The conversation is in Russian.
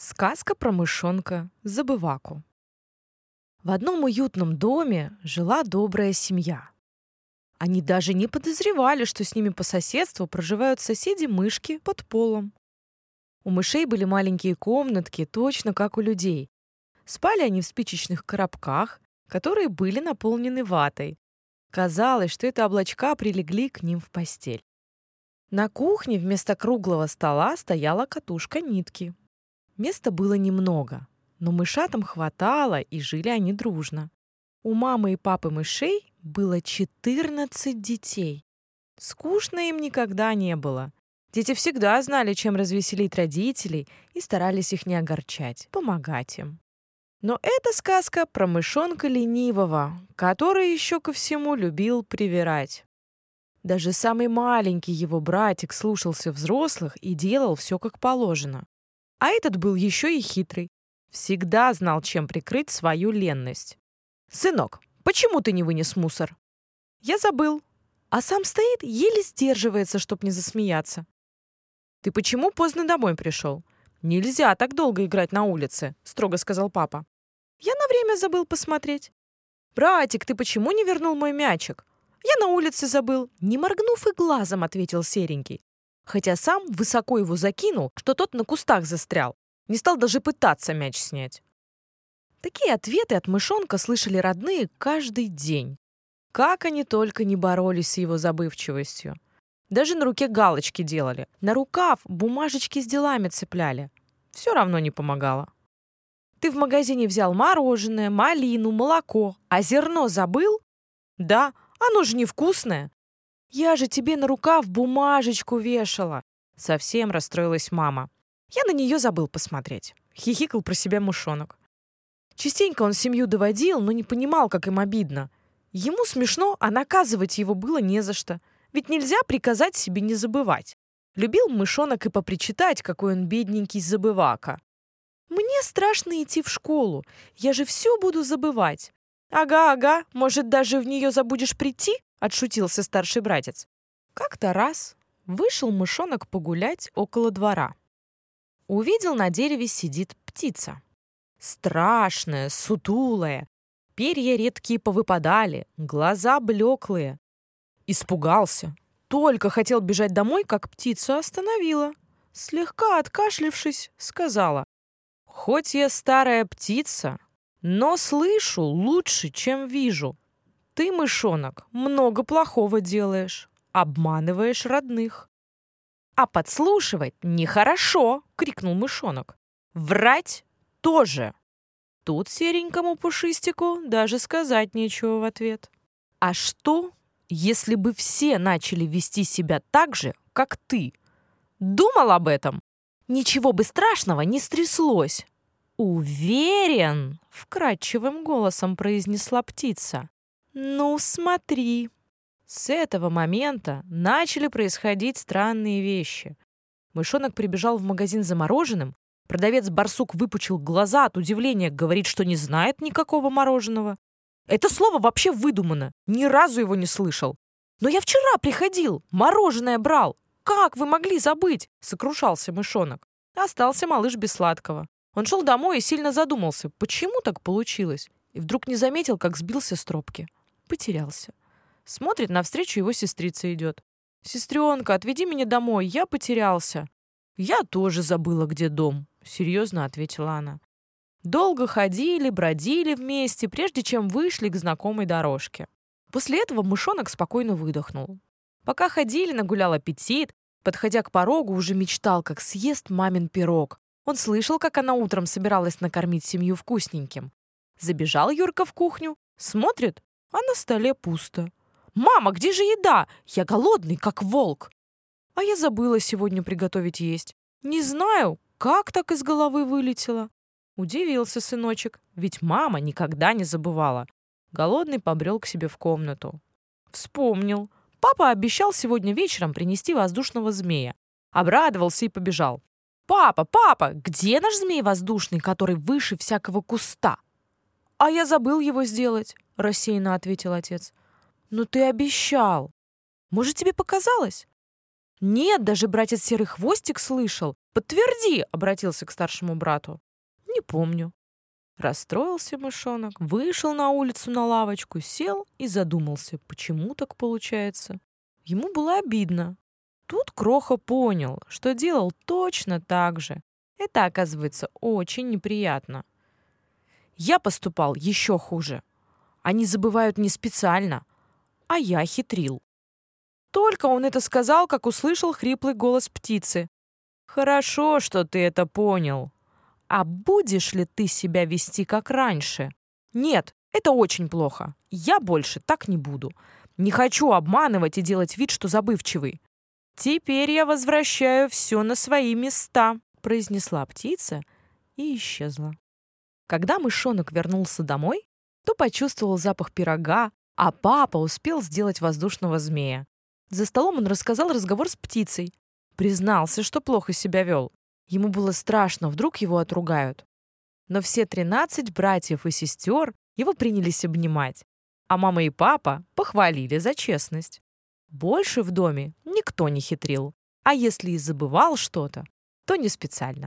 Сказка про мышонка Забываку. В одном уютном доме жила добрая семья. Они даже не подозревали, что с ними по соседству проживают соседи-мышки под полом. У мышей были маленькие комнатки, точно как у людей. Спали они в спичечных коробках, которые были наполнены ватой. Казалось, что это облачка прилегли к ним в постель. На кухне вместо круглого стола стояла катушка нитки, Места было немного, но мышатам хватало, и жили они дружно. У мамы и папы мышей было 14 детей. Скучно им никогда не было. Дети всегда знали, чем развеселить родителей, и старались их не огорчать, помогать им. Но это сказка про мышонка ленивого, который еще ко всему любил привирать. Даже самый маленький его братик слушался взрослых и делал все как положено. А этот был еще и хитрый. Всегда знал, чем прикрыть свою ленность. «Сынок, почему ты не вынес мусор?» «Я забыл». А сам стоит, еле сдерживается, чтоб не засмеяться. «Ты почему поздно домой пришел?» «Нельзя так долго играть на улице», — строго сказал папа. «Я на время забыл посмотреть». «Братик, ты почему не вернул мой мячик?» «Я на улице забыл», — не моргнув и глазом ответил серенький хотя сам высоко его закинул, что тот на кустах застрял. Не стал даже пытаться мяч снять. Такие ответы от мышонка слышали родные каждый день. Как они только не боролись с его забывчивостью. Даже на руке галочки делали. На рукав бумажечки с делами цепляли. Все равно не помогало. Ты в магазине взял мороженое, малину, молоко, а зерно забыл? Да, оно же невкусное. «Я же тебе на рукав бумажечку вешала!» Совсем расстроилась мама. Я на нее забыл посмотреть. Хихикал про себя мушонок. Частенько он семью доводил, но не понимал, как им обидно. Ему смешно, а наказывать его было не за что. Ведь нельзя приказать себе не забывать. Любил мышонок и попричитать, какой он бедненький забывака. «Мне страшно идти в школу. Я же все буду забывать». «Ага, ага, может, даже в нее забудешь прийти?» — отшутился старший братец. Как-то раз вышел мышонок погулять около двора. Увидел, на дереве сидит птица. Страшная, сутулая, перья редкие повыпадали, глаза блеклые. Испугался. Только хотел бежать домой, как птицу остановила. Слегка откашлившись, сказала. «Хоть я старая птица, но слышу лучше, чем вижу. Ты, мышонок, много плохого делаешь, обманываешь родных. А подслушивать нехорошо, крикнул мышонок. Врать тоже. Тут серенькому пушистику даже сказать нечего в ответ. А что, если бы все начали вести себя так же, как ты? Думал об этом? Ничего бы страшного не стряслось. «Уверен!» — вкрадчивым голосом произнесла птица. Ну, смотри. С этого момента начали происходить странные вещи. Мышонок прибежал в магазин за мороженым. Продавец-барсук выпучил глаза от удивления, говорит, что не знает никакого мороженого. Это слово вообще выдумано. Ни разу его не слышал. Но я вчера приходил, мороженое брал. Как вы могли забыть? Сокрушался мышонок. Остался малыш без сладкого. Он шел домой и сильно задумался, почему так получилось. И вдруг не заметил, как сбился с тропки потерялся. Смотрит, навстречу его сестрица идет. «Сестренка, отведи меня домой, я потерялся». «Я тоже забыла, где дом», — серьезно ответила она. Долго ходили, бродили вместе, прежде чем вышли к знакомой дорожке. После этого мышонок спокойно выдохнул. Пока ходили, нагулял аппетит, подходя к порогу, уже мечтал, как съест мамин пирог. Он слышал, как она утром собиралась накормить семью вкусненьким. Забежал Юрка в кухню, смотрит, а на столе пусто. «Мама, где же еда? Я голодный, как волк!» А я забыла сегодня приготовить есть. Не знаю, как так из головы вылетело. Удивился сыночек, ведь мама никогда не забывала. Голодный побрел к себе в комнату. Вспомнил. Папа обещал сегодня вечером принести воздушного змея. Обрадовался и побежал. «Папа, папа, где наш змей воздушный, который выше всякого куста?» «А я забыл его сделать», — рассеянно ответил отец. «Но ты обещал. Может, тебе показалось?» Нет, даже братец Серый Хвостик слышал. Подтверди, обратился к старшему брату. Не помню. Расстроился мышонок, вышел на улицу на лавочку, сел и задумался, почему так получается. Ему было обидно. Тут Кроха понял, что делал точно так же. Это, оказывается, очень неприятно. Я поступал еще хуже. Они забывают не специально, а я хитрил. Только он это сказал, как услышал хриплый голос птицы. «Хорошо, что ты это понял. А будешь ли ты себя вести как раньше? Нет, это очень плохо. Я больше так не буду. Не хочу обманывать и делать вид, что забывчивый. Теперь я возвращаю все на свои места, произнесла птица и исчезла. Когда мышонок вернулся домой, то почувствовал запах пирога, а папа успел сделать воздушного змея. За столом он рассказал разговор с птицей. Признался, что плохо себя вел. Ему было страшно, вдруг его отругают. Но все тринадцать братьев и сестер его принялись обнимать, а мама и папа похвалили за честность. Больше в доме никто не хитрил, а если и забывал что-то, то не специально.